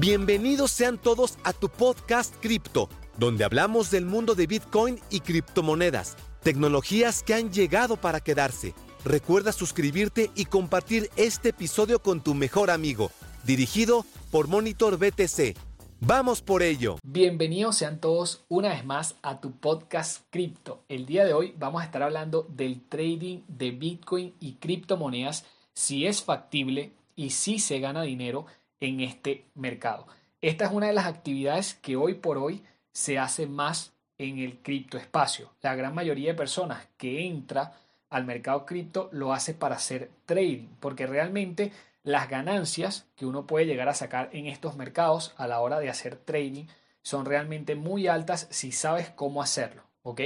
Bienvenidos sean todos a tu podcast Cripto, donde hablamos del mundo de Bitcoin y criptomonedas, tecnologías que han llegado para quedarse. Recuerda suscribirte y compartir este episodio con tu mejor amigo, dirigido por Monitor BTC. Vamos por ello. Bienvenidos sean todos una vez más a tu podcast Cripto. El día de hoy vamos a estar hablando del trading de Bitcoin y criptomonedas, si es factible y si se gana dinero en este mercado. Esta es una de las actividades que hoy por hoy se hace más en el criptoespacio. La gran mayoría de personas que entra al mercado cripto lo hace para hacer trading, porque realmente las ganancias que uno puede llegar a sacar en estos mercados a la hora de hacer trading son realmente muy altas si sabes cómo hacerlo, ¿ok?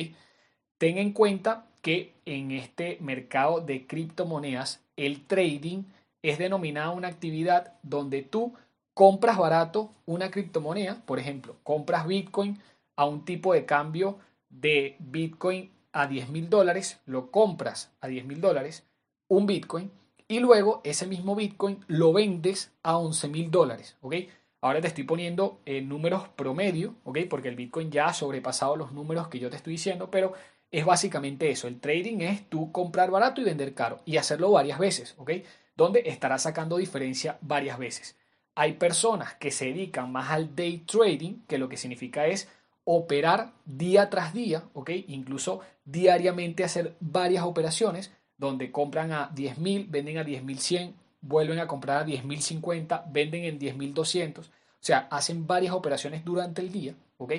Ten en cuenta que en este mercado de criptomonedas el trading es denominada una actividad donde tú compras barato una criptomoneda, por ejemplo, compras Bitcoin a un tipo de cambio de Bitcoin a 10 mil dólares, lo compras a 10 mil dólares, un Bitcoin, y luego ese mismo Bitcoin lo vendes a 11 mil dólares, ¿ok? Ahora te estoy poniendo eh, números promedio, ¿ok? Porque el Bitcoin ya ha sobrepasado los números que yo te estoy diciendo, pero es básicamente eso. El trading es tú comprar barato y vender caro y hacerlo varias veces, ¿ok? Donde estará sacando diferencia varias veces. Hay personas que se dedican más al day trading, que lo que significa es operar día tras día, ¿ok? Incluso diariamente hacer varias operaciones donde compran a 10.000, venden a 10.100, vuelven a comprar a 10.050, venden en 10.200. O sea, hacen varias operaciones durante el día, ¿ok?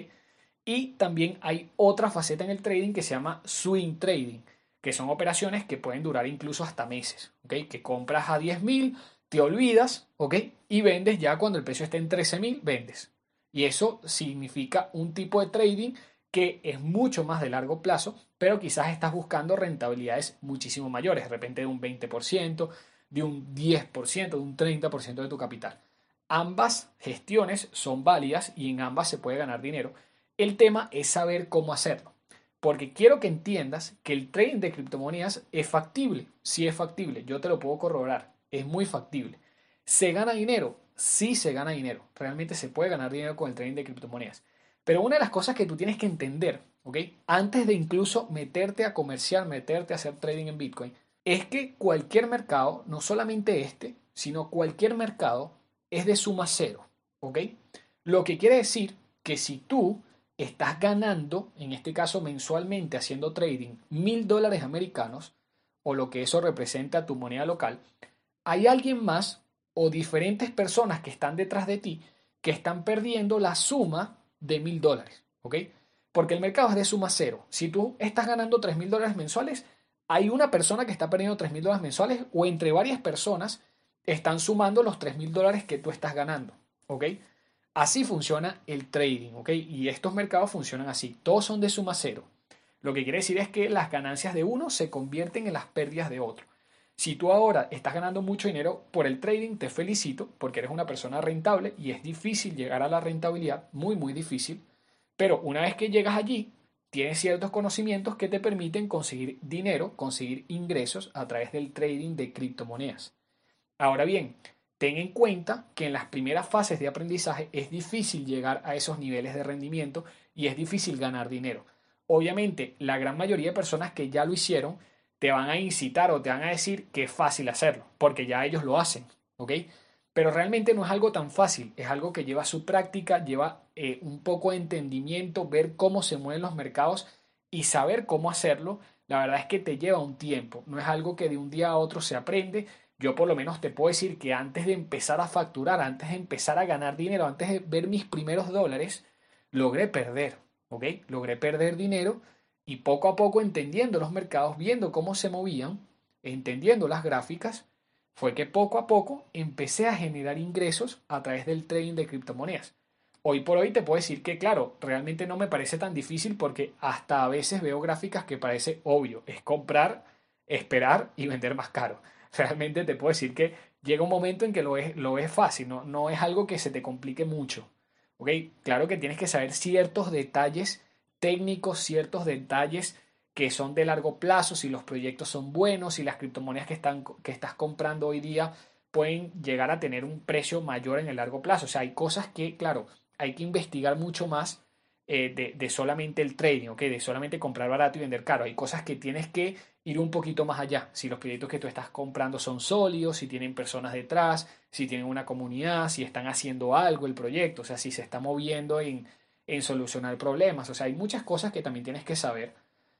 Y también hay otra faceta en el trading que se llama swing trading, que son operaciones que pueden durar incluso hasta meses. Que compras a 10.000, te olvidas, ¿ok? Y vendes ya cuando el precio esté en 13.000, vendes. Y eso significa un tipo de trading que es mucho más de largo plazo, pero quizás estás buscando rentabilidades muchísimo mayores, de repente de un 20%, de un 10%, de un 30% de tu capital. Ambas gestiones son válidas y en ambas se puede ganar dinero. El tema es saber cómo hacerlo porque quiero que entiendas que el trading de criptomonedas es factible, sí es factible, yo te lo puedo corroborar, es muy factible. ¿Se gana dinero? Sí se gana dinero, realmente se puede ganar dinero con el trading de criptomonedas. Pero una de las cosas que tú tienes que entender, ¿ok? Antes de incluso meterte a comerciar, meterte a hacer trading en Bitcoin, es que cualquier mercado, no solamente este, sino cualquier mercado, es de suma cero, ¿ok? Lo que quiere decir que si tú estás ganando, en este caso mensualmente haciendo trading, mil dólares americanos, o lo que eso representa tu moneda local, hay alguien más o diferentes personas que están detrás de ti que están perdiendo la suma de mil dólares, ¿ok? Porque el mercado es de suma cero. Si tú estás ganando tres mil dólares mensuales, hay una persona que está perdiendo tres mil dólares mensuales o entre varias personas están sumando los tres mil dólares que tú estás ganando, ¿ok? Así funciona el trading, ¿ok? Y estos mercados funcionan así. Todos son de suma cero. Lo que quiere decir es que las ganancias de uno se convierten en las pérdidas de otro. Si tú ahora estás ganando mucho dinero por el trading, te felicito porque eres una persona rentable y es difícil llegar a la rentabilidad, muy, muy difícil. Pero una vez que llegas allí, tienes ciertos conocimientos que te permiten conseguir dinero, conseguir ingresos a través del trading de criptomonedas. Ahora bien, Ten en cuenta que en las primeras fases de aprendizaje es difícil llegar a esos niveles de rendimiento y es difícil ganar dinero. Obviamente, la gran mayoría de personas que ya lo hicieron te van a incitar o te van a decir que es fácil hacerlo, porque ya ellos lo hacen, ¿ok? Pero realmente no es algo tan fácil, es algo que lleva su práctica, lleva eh, un poco de entendimiento, ver cómo se mueven los mercados y saber cómo hacerlo. La verdad es que te lleva un tiempo, no es algo que de un día a otro se aprende, yo por lo menos te puedo decir que antes de empezar a facturar, antes de empezar a ganar dinero, antes de ver mis primeros dólares, logré perder, ¿ok? Logré perder dinero y poco a poco entendiendo los mercados, viendo cómo se movían, entendiendo las gráficas, fue que poco a poco empecé a generar ingresos a través del trading de criptomonedas. Hoy por hoy te puedo decir que, claro, realmente no me parece tan difícil porque hasta a veces veo gráficas que parece obvio, es comprar, esperar y vender más caro realmente te puedo decir que llega un momento en que lo es, lo es fácil, no, no es algo que se te complique mucho. ¿ok? Claro que tienes que saber ciertos detalles técnicos, ciertos detalles que son de largo plazo, si los proyectos son buenos, si las criptomonedas que, están, que estás comprando hoy día pueden llegar a tener un precio mayor en el largo plazo. O sea, hay cosas que, claro, hay que investigar mucho más eh, de, solamente el trading, ¿ok? De solamente comprar barato y vender caro. Hay cosas que tienes que ir un poquito más allá. Si los proyectos que tú estás comprando son sólidos, si tienen personas detrás, si tienen una comunidad, si están haciendo algo el proyecto, o sea, si se está moviendo en, en solucionar problemas. O sea, hay muchas cosas que también tienes que saber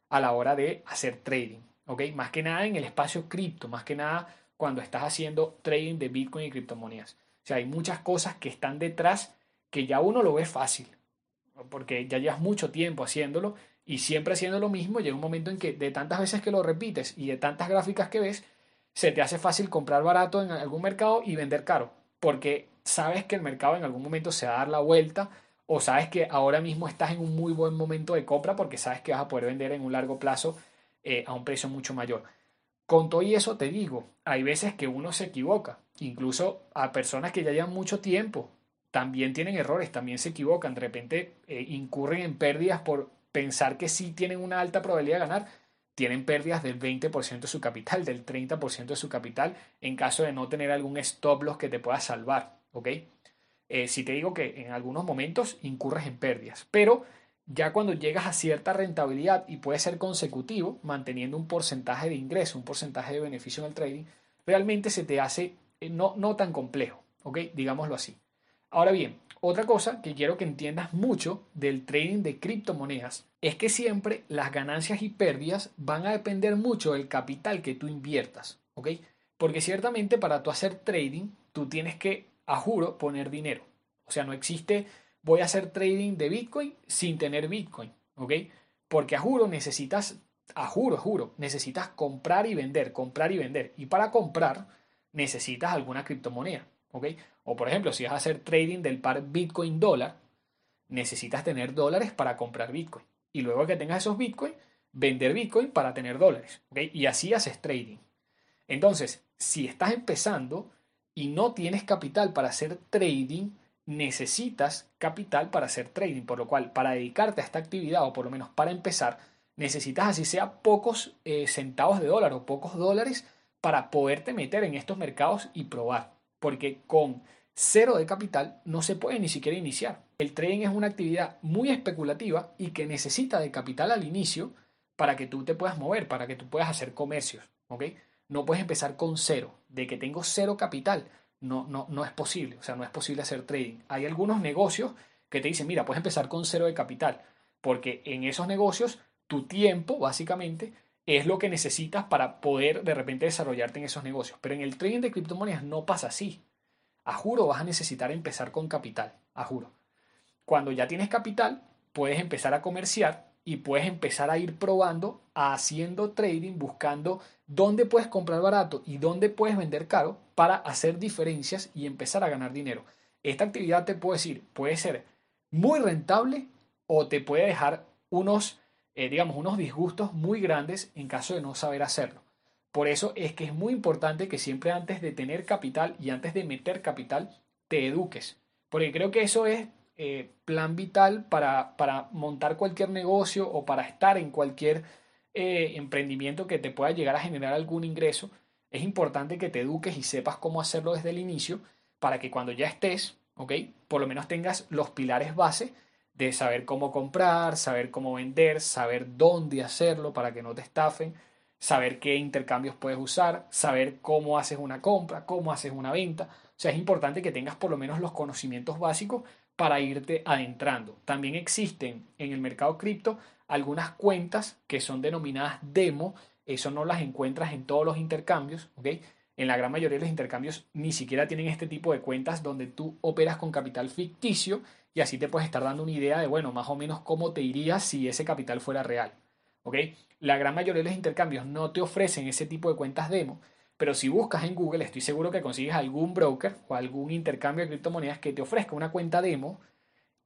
a la hora de hacer trading, ¿ok? Más que nada en el espacio cripto, más que nada cuando estás haciendo trading de Bitcoin y criptomonedas. O sea, hay muchas cosas que están detrás que ya uno lo ve fácil, porque ya llevas mucho tiempo haciéndolo y siempre haciendo lo mismo, llega un momento en que de tantas veces que lo repites y de tantas gráficas que ves, se te hace fácil comprar barato en algún mercado y vender caro, porque sabes que el mercado en algún momento se va a dar la vuelta o sabes que ahora mismo estás en un muy buen momento de compra porque sabes que vas a poder vender en un largo plazo eh, a un precio mucho mayor. Con todo y eso te digo, hay veces que uno se equivoca, incluso a personas que ya llevan mucho tiempo también tienen errores, también se equivocan, de repente eh, incurren en pérdidas por pensar que sí tienen una alta probabilidad de ganar, tienen pérdidas del 20% de su capital, del 30% de su capital, en caso de no tener algún stop loss que te pueda salvar, ¿ok? Eh, si te digo que en algunos momentos incurres en pérdidas, pero ya cuando llegas a cierta rentabilidad y puede ser consecutivo, manteniendo un porcentaje de ingreso, un porcentaje de beneficio en el trading, realmente se te hace eh, no, no tan complejo, ¿ok? Digámoslo así. Ahora bien, otra cosa que quiero que entiendas mucho del trading de criptomonedas es que siempre las ganancias y pérdidas van a depender mucho del capital que tú inviertas, ¿ok? Porque ciertamente para tú hacer trading, tú tienes que, a juro, poner dinero. O sea, no existe voy a hacer trading de Bitcoin sin tener Bitcoin, ¿ok? Porque a juro necesitas, a juro, juro, necesitas comprar y vender, comprar y vender. Y para comprar necesitas alguna criptomoneda. O por ejemplo, si vas a hacer trading del par Bitcoin dólar, necesitas tener dólares para comprar Bitcoin. Y luego que tengas esos Bitcoin, vender Bitcoin para tener dólares, Y así haces trading. Entonces, si estás empezando y no tienes capital para hacer trading, necesitas capital para hacer trading, por lo cual para dedicarte a esta actividad o por lo menos para empezar, necesitas así sea pocos eh, centavos de dólar o pocos dólares para poderte meter en estos mercados y probar porque con cero de capital no se puede ni siquiera iniciar. El trading es una actividad muy especulativa y que necesita de capital al inicio para que tú te puedas mover, para que tú puedas hacer comercios, ¿ok? No puedes empezar con cero, de que tengo cero capital, no, no, no es posible, o sea, no es posible hacer trading. Hay algunos negocios que te dicen, mira, puedes empezar con cero de capital, porque en esos negocios tu tiempo, básicamente, es lo que necesitas para poder de repente desarrollarte en esos negocios. Pero en el trading de criptomonedas no pasa así. A juro vas a necesitar empezar con capital, a juro. Cuando ya tienes capital, puedes empezar a comerciar y puedes empezar a ir probando, haciendo trading, buscando dónde puedes comprar barato y dónde puedes vender caro para hacer diferencias y empezar a ganar dinero. Esta actividad te puedo decir, puede ser muy rentable o te puede dejar unos eh, digamos, unos disgustos muy grandes en caso de no saber hacerlo. Por eso es que es muy importante que siempre antes de tener capital y antes de meter capital, te eduques. Porque creo que eso es eh, plan vital para, para, montar cualquier negocio o para estar en cualquier eh, emprendimiento que te pueda llegar a generar algún ingreso. Es importante que te eduques y sepas cómo hacerlo desde el inicio para que cuando ya estés, ¿ok? Por lo menos tengas los pilares base de saber cómo comprar, saber cómo vender, saber dónde hacerlo para que no te estafen, saber qué intercambios puedes usar, saber cómo haces una compra, cómo haces una venta. O sea, es importante que tengas por lo menos los conocimientos básicos para irte adentrando. También existen en el mercado cripto algunas cuentas que son denominadas demo. Eso no las encuentras en todos los intercambios, ¿ok? En la gran mayoría de los intercambios ni siquiera tienen este tipo de cuentas donde tú operas con capital ficticio y así te puedes estar dando una idea de, bueno, más o menos cómo te iría si ese capital fuera real. ¿Ok? La gran mayoría de los intercambios no te ofrecen ese tipo de cuentas demo, pero si buscas en Google, estoy seguro que consigues algún broker o algún intercambio de criptomonedas que te ofrezca una cuenta demo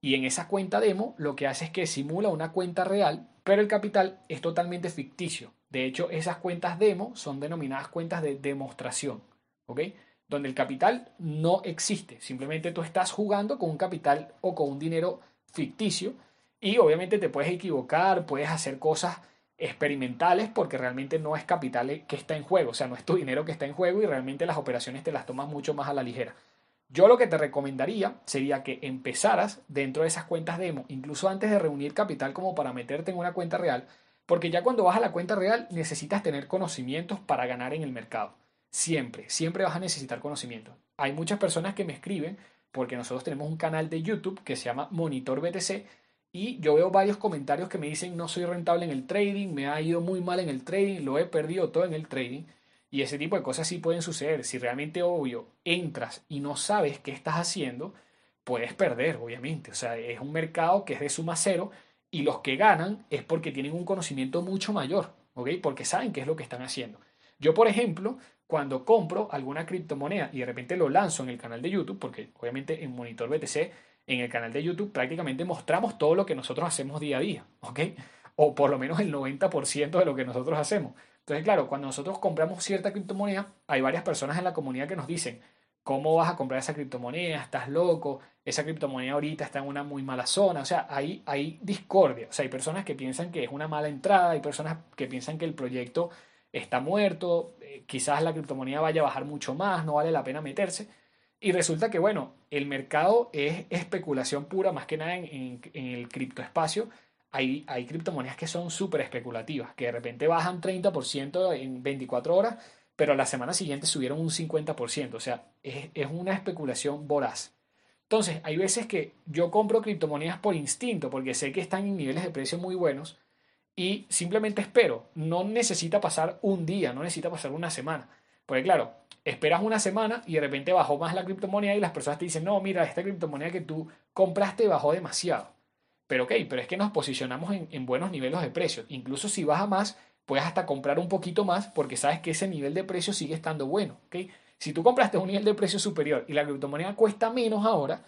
y en esa cuenta demo lo que hace es que simula una cuenta real, pero el capital es totalmente ficticio. De hecho, esas cuentas demo son denominadas cuentas de demostración. ¿Ok? Donde el capital no existe. Simplemente tú estás jugando con un capital o con un dinero ficticio y obviamente te puedes equivocar, puedes hacer cosas experimentales porque realmente no es capital que está en juego, o sea, no es tu dinero que está en juego y realmente las operaciones te las tomas mucho más a la ligera. Yo lo que te recomendaría sería que empezaras dentro de esas cuentas demo, incluso antes de reunir capital como para meterte en una cuenta real, porque ya cuando vas a la cuenta real necesitas tener conocimientos para ganar en el mercado. Siempre, siempre vas a necesitar conocimientos. Hay muchas personas que me escriben porque nosotros tenemos un canal de YouTube que se llama Monitor BTC y yo veo varios comentarios que me dicen no soy rentable en el trading, me ha ido muy mal en el trading, lo he perdido todo en el trading. Y ese tipo de cosas sí pueden suceder. Si realmente, obvio, entras y no sabes qué estás haciendo, puedes perder, obviamente. O sea, es un mercado que es de suma cero y los que ganan es porque tienen un conocimiento mucho mayor. Porque saben qué es lo que están haciendo. Yo, por ejemplo, cuando compro alguna criptomoneda y de repente lo lanzo en el canal de YouTube, porque obviamente en Monitor BTC en el canal de YouTube prácticamente mostramos todo lo que nosotros hacemos día a día, ¿ok? O por lo menos el 90% de lo que nosotros hacemos. Entonces, claro, cuando nosotros compramos cierta criptomoneda, hay varias personas en la comunidad que nos dicen, ¿cómo vas a comprar esa criptomoneda? ¿Estás loco? Esa criptomoneda ahorita está en una muy mala zona. O sea, hay, hay discordia. O sea, hay personas que piensan que es una mala entrada, hay personas que piensan que el proyecto está muerto, eh, quizás la criptomoneda vaya a bajar mucho más, no vale la pena meterse. Y resulta que, bueno, el mercado es especulación pura, más que nada en, el criptoespacio. Hay, hay criptomonedas que son súper especulativas, que de repente bajan 30% en 24 horas, pero la semana siguiente subieron un 50%. O sea, es, es una especulación voraz. Entonces, hay veces que yo compro criptomonedas por instinto, porque sé que están en niveles de precio muy buenos, y simplemente espero. No necesita pasar un día, no necesita pasar una semana. Porque claro, esperas una semana y de repente bajó más la criptomoneda y las personas te dicen, no, mira, esta criptomoneda que tú compraste bajó demasiado. Pero ok, pero es que nos posicionamos en, buenos niveles de precio. Incluso si baja más, puedes hasta comprar un poquito más porque sabes que ese nivel de precio sigue estando bueno. ¿okay? Si tú compraste un nivel de precio superior y la criptomoneda cuesta menos ahora,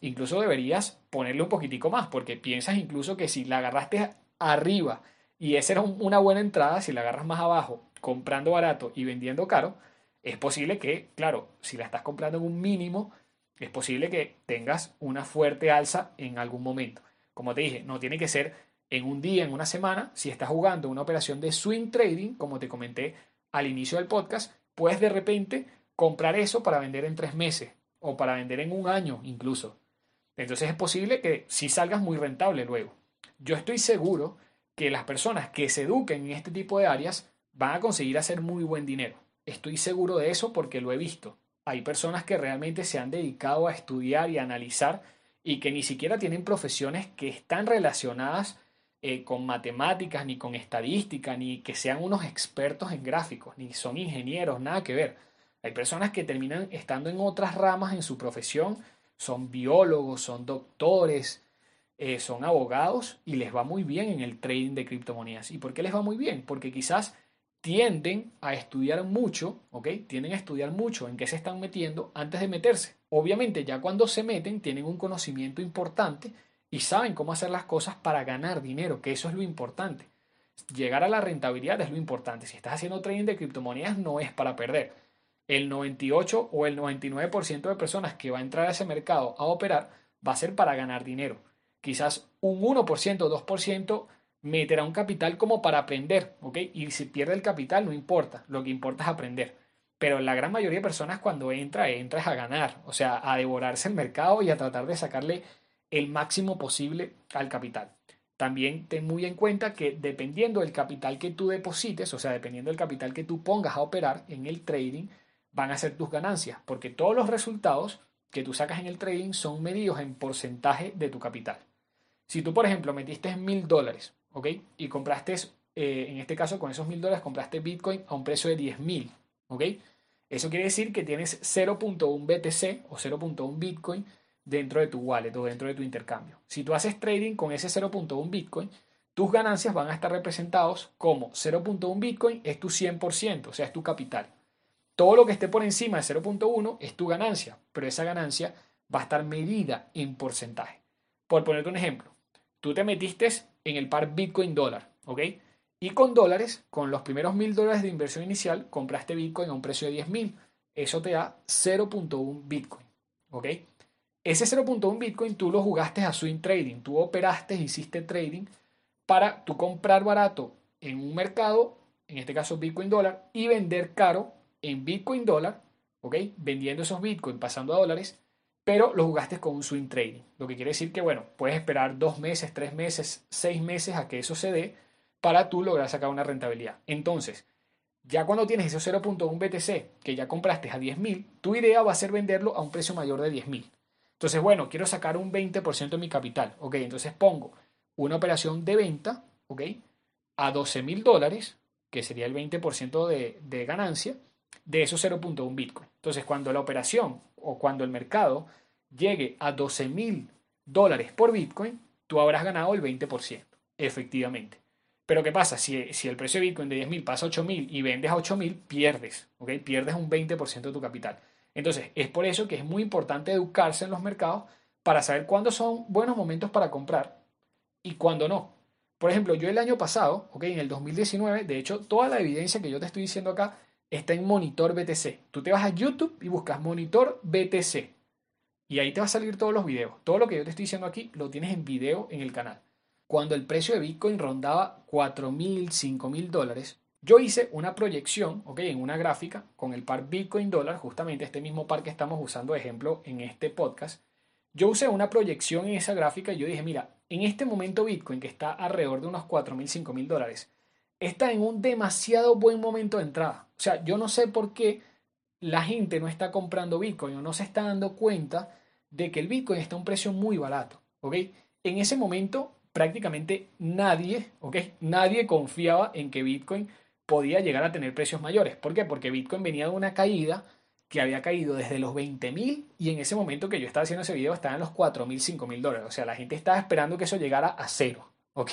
incluso deberías ponerle un poquitico más porque piensas incluso que si la agarraste arriba y esa era una buena entrada, si la agarras más abajo comprando barato y vendiendo caro, es posible que, claro, si la estás comprando en un mínimo, es posible que tengas una fuerte alza en algún momento. Como te dije, no tiene que ser en un día, en una semana. Si estás jugando una operación de swing trading, como te comenté al inicio del podcast, puedes de repente comprar eso para vender en tres meses o para vender en un año incluso. Entonces es posible que si salgas muy rentable luego. Yo estoy seguro que las personas que se eduquen en este tipo de áreas van a conseguir hacer muy buen dinero. Estoy seguro de eso porque lo he visto. Hay personas que realmente se han dedicado a estudiar y analizar y que ni siquiera tienen profesiones que están relacionadas eh, con matemáticas, ni con estadística, ni que sean unos expertos en gráficos, ni son ingenieros, nada que ver. Hay personas que terminan estando en otras ramas en su profesión, son biólogos, son doctores, eh, son abogados y les va muy bien en el trading de criptomonedas. ¿Y por qué les va muy bien? Porque quizás tienden a estudiar mucho, ¿ok? Tienden a estudiar mucho en qué se están metiendo antes de meterse. Obviamente ya cuando se meten tienen un conocimiento importante y saben cómo hacer las cosas para ganar dinero, que eso es lo importante. Llegar a la rentabilidad es lo importante. Si estás haciendo trading de criptomonedas no es para perder. El 98 o el 99% de personas que va a entrar a ese mercado a operar va a ser para ganar dinero. Quizás un 1% o 2% meterá un capital como para aprender, ¿ok? Y si pierde el capital no importa, lo que importa es aprender. Pero la gran mayoría de personas cuando entra, entra a ganar, o sea, a devorarse el mercado y a tratar de sacarle el máximo posible al capital. También ten muy en cuenta que dependiendo del capital que tú deposites, o sea, dependiendo del capital que tú pongas a operar en el trading, van a ser tus ganancias, porque todos los resultados que tú sacas en el trading son medidos en porcentaje de tu capital. Si tú, por ejemplo, metiste mil dólares ¿ok? Y compraste, eh, en este caso con esos mil dólares, compraste Bitcoin a un precio de 10 mil, ¿ok? Eso quiere decir que tienes 0.1 BTC o 0.1 Bitcoin dentro de tu wallet o dentro de tu intercambio. Si tú haces trading con ese 0.1 Bitcoin, tus ganancias van a estar representados como 0.1 Bitcoin es tu 100%, o sea, es tu capital. Todo lo que esté por encima de 0.1 es tu ganancia, pero esa ganancia va a estar medida en porcentaje. Por ponerte un ejemplo, tú te metiste en el par Bitcoin dólar, ¿ok? Y con dólares, con los primeros mil dólares de inversión inicial, compraste Bitcoin a un precio de 10 mil. Eso te da 0.1 Bitcoin, ¿ok? Ese 0.1 Bitcoin tú lo jugaste a swing trading, tú operaste, hiciste trading para tú comprar barato en un mercado, en este caso Bitcoin dólar, y vender caro en Bitcoin dólar, ¿ok? Vendiendo esos Bitcoin, pasando a dólares, pero lo jugaste con un swing trading. Lo que quiere decir que, bueno, puedes esperar dos meses, tres meses, seis meses a que eso se dé para tú lograr sacar una rentabilidad. Entonces, ya cuando tienes ese 0.1 BTC que ya compraste a 10.000, tu idea va a ser venderlo a un precio mayor de 10.000. Entonces, bueno, quiero sacar un 20% de mi capital. Ok, entonces pongo una operación de venta, ok, a 12.000 dólares, que sería el 20% de, de ganancia, de esos 0.1 Bitcoin. Entonces, cuando la operación o cuando el mercado llegue a 12 mil dólares por Bitcoin, tú habrás ganado el 20%, efectivamente. Pero ¿qué pasa? Si, si el precio de Bitcoin de 10 mil pasa a 8 mil y vendes a 8 mil, pierdes, ¿ok? Pierdes un 20% de tu capital. Entonces, es por eso que es muy importante educarse en los mercados para saber cuándo son buenos momentos para comprar y cuándo no. Por ejemplo, yo el año pasado, ¿ok? En el 2019, de hecho, toda la evidencia que yo te estoy diciendo acá está en Monitor BTC. Tú te vas a YouTube y buscas Monitor BTC. Y ahí te va a salir todos los videos. Todo lo que yo te estoy diciendo aquí lo tienes en video en el canal. Cuando el precio de Bitcoin rondaba 4 mil, 5 mil dólares, yo hice una proyección, ok, en una gráfica con el par Bitcoin dólar, justamente este mismo par que estamos usando de ejemplo en este podcast. Yo usé una proyección en esa gráfica y yo dije, mira, en este momento Bitcoin que está alrededor de unos 4 mil, 5 mil dólares, está en un demasiado buen momento de entrada. O sea, yo no sé por qué la gente no está comprando Bitcoin o no se está dando cuenta de que el Bitcoin está a un precio muy barato. ¿ok? En ese momento prácticamente nadie, ¿ok? Nadie confiaba en que Bitcoin podía llegar a tener precios mayores. ¿Por qué? Porque Bitcoin venía de una caída que había caído desde los 20 mil y en ese momento que yo estaba haciendo ese video estaba en los 4 mil, 5 mil dólares. O sea, la gente estaba esperando que eso llegara a cero. ¿Ok?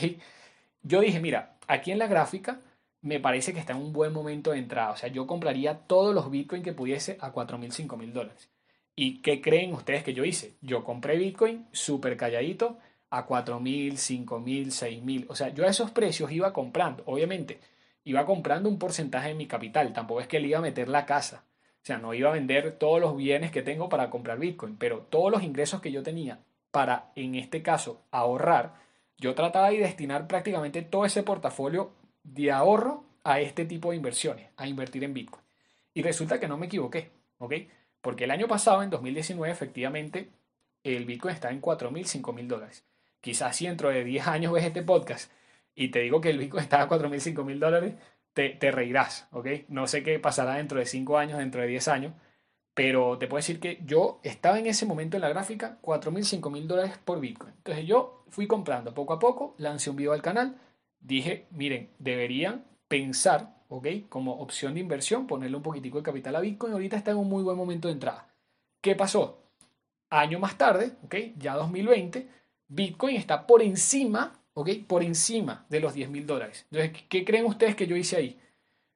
Yo dije, mira, aquí en la gráfica me parece que está en un buen momento de entrada. O sea, yo compraría todos los Bitcoin que pudiese a 4 mil, 5 mil dólares. ¿Y qué creen ustedes que yo hice? Yo compré Bitcoin súper calladito a 4 mil, 5 mil, 6 mil. O sea, yo a esos precios iba comprando. Obviamente, iba comprando un porcentaje de mi capital. Tampoco es que le iba a meter la casa. O sea, no iba a vender todos los bienes que tengo para comprar Bitcoin. Pero todos los ingresos que yo tenía para, en este caso, ahorrar, yo trataba de destinar prácticamente todo ese portafolio de ahorro a este tipo de inversiones, a invertir en Bitcoin. Y resulta que no me equivoqué, ¿ok? Porque el año pasado, en 2019, efectivamente, el Bitcoin está en 4.000, 5.000 dólares. Quizás si dentro de 10 años ves este podcast y te digo que el Bitcoin está a 4.000, 5.000 dólares, te, te reirás, ¿ok? No sé qué pasará dentro de 5 años, dentro de 10 años, pero te puedo decir que yo estaba en ese momento en la gráfica 4.000, 5.000 dólares por Bitcoin. Entonces yo fui comprando poco a poco, lancé un video al canal, dije, miren, deberían pensar, ¿ok? Como opción de inversión, ponerle un poquitico de capital a Bitcoin. Ahorita está en un muy buen momento de entrada. ¿Qué pasó? Año más tarde, ¿ok? Ya 2020, Bitcoin está por encima, ¿ok? Por encima de los 10 mil dólares. Entonces, ¿qué creen ustedes que yo hice ahí?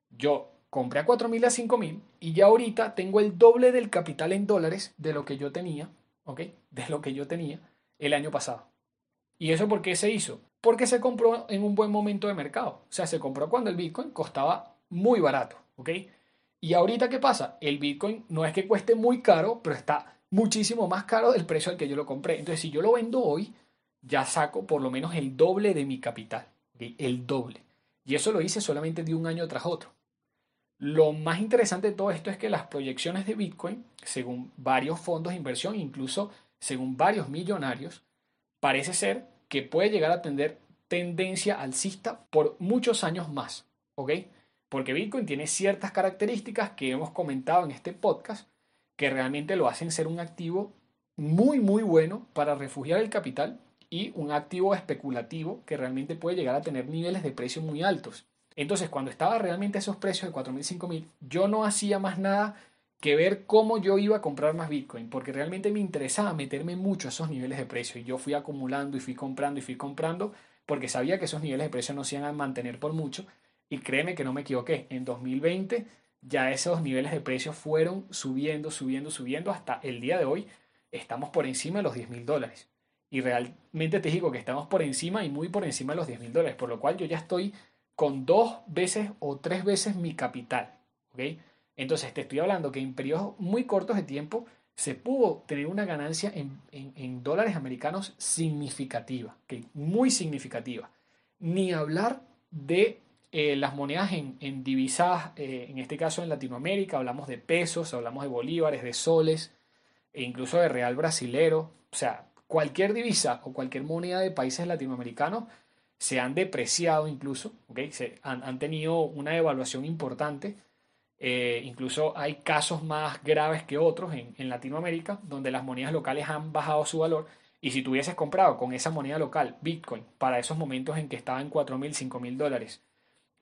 Yo compré a 4 mil a 5 mil y ya ahorita tengo el doble del capital en dólares de lo que yo tenía, ¿ok? De lo que yo tenía el año pasado. ¿Y eso por qué se hizo? Porque se compró en un buen momento de mercado. O sea, se compró cuando el Bitcoin costaba muy barato, ¿ok? Y ahorita, ¿qué pasa? El Bitcoin no es que cueste muy caro, pero está muchísimo más caro del precio al que yo lo compré. Entonces, si yo lo vendo hoy, ya saco por lo menos el doble de mi capital. El doble. Y eso lo hice solamente de un año tras otro. Lo más interesante de todo esto es que las proyecciones de Bitcoin, según varios fondos de inversión, incluso según varios millonarios, parece ser que puede llegar a tener tendencia alcista por muchos años más, ¿ok? Porque Bitcoin tiene ciertas características que hemos comentado en este podcast que realmente lo hacen ser un activo muy, muy bueno para refugiar el capital y un activo especulativo que realmente puede llegar a tener niveles de precio muy altos. Entonces, cuando estaba realmente a esos precios de 4.000, 5.000, yo no hacía más nada que ver cómo yo iba a comprar más Bitcoin, porque realmente me interesaba meterme mucho a esos niveles de precio. Y yo fui acumulando y fui comprando y fui comprando, porque sabía que esos niveles de precio no se iban a mantener por mucho. Y créeme que no me equivoqué. En 2020 ya esos niveles de precio fueron subiendo, subiendo, subiendo hasta el día de hoy. Estamos por encima de los 10 mil dólares. Y realmente te digo que estamos por encima y muy por encima de los 10 mil dólares, por lo cual yo ya estoy con dos veces o tres veces mi capital. ¿ok?, entonces te estoy hablando que en periodos muy cortos de tiempo se pudo tener una ganancia en, dólares americanos significativa, muy significativa. Ni hablar de eh, las monedas en, en divisas, eh, en este caso en Latinoamérica, hablamos de pesos, hablamos de bolívares, de soles, e incluso de real brasilero, o sea, cualquier divisa o cualquier moneda de países latinoamericanos se han depreciado incluso, ¿okay? se han, han, tenido una devaluación importante. Eh, incluso hay casos más graves que otros en, Latinoamérica, donde las monedas locales han bajado su valor. Y si tú hubieses comprado con esa moneda local Bitcoin para esos momentos en que estaba en 4 mil, 5 mil dólares,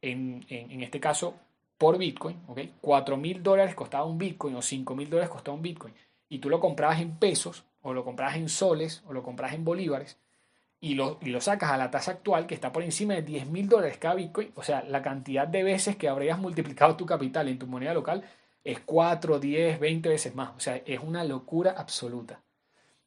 en, en, este caso por Bitcoin, ¿okay? 4 mil dólares costaba un Bitcoin o 5 mil dólares costaba un Bitcoin, y tú lo comprabas en pesos, o lo compras en soles, o lo compras en bolívares, y lo, y lo sacas a la tasa actual, que está por encima de 10 mil dólares cada Bitcoin, o sea, la cantidad de veces que habrías multiplicado tu capital en tu moneda local es 4, 10, 20 veces más. O sea, es una locura absoluta.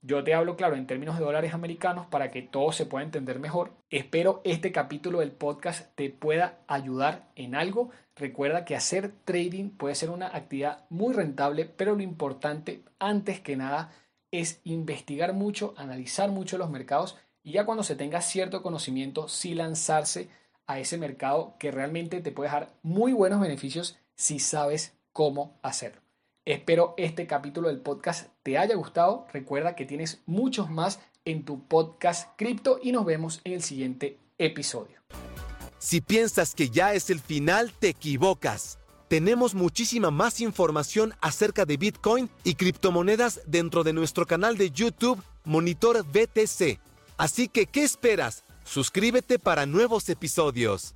Yo te hablo, claro, en términos de dólares americanos para que todo se pueda entender mejor. Espero este capítulo del podcast te pueda ayudar en algo. Recuerda que hacer trading puede ser una actividad muy rentable, pero lo importante, antes que nada, es investigar mucho, analizar mucho los mercados y ya cuando se tenga cierto conocimiento, sí lanzarse a ese mercado que realmente te puede dejar muy buenos beneficios si sabes cómo hacerlo. Espero este capítulo del podcast te haya gustado. Recuerda que tienes muchos más en tu podcast cripto y nos vemos en el siguiente episodio. Si piensas que ya es el final, te equivocas. Tenemos muchísima más información acerca de Bitcoin y criptomonedas dentro de nuestro canal de YouTube Monitor BTC. Así que, ¿qué esperas? Suscríbete para nuevos episodios.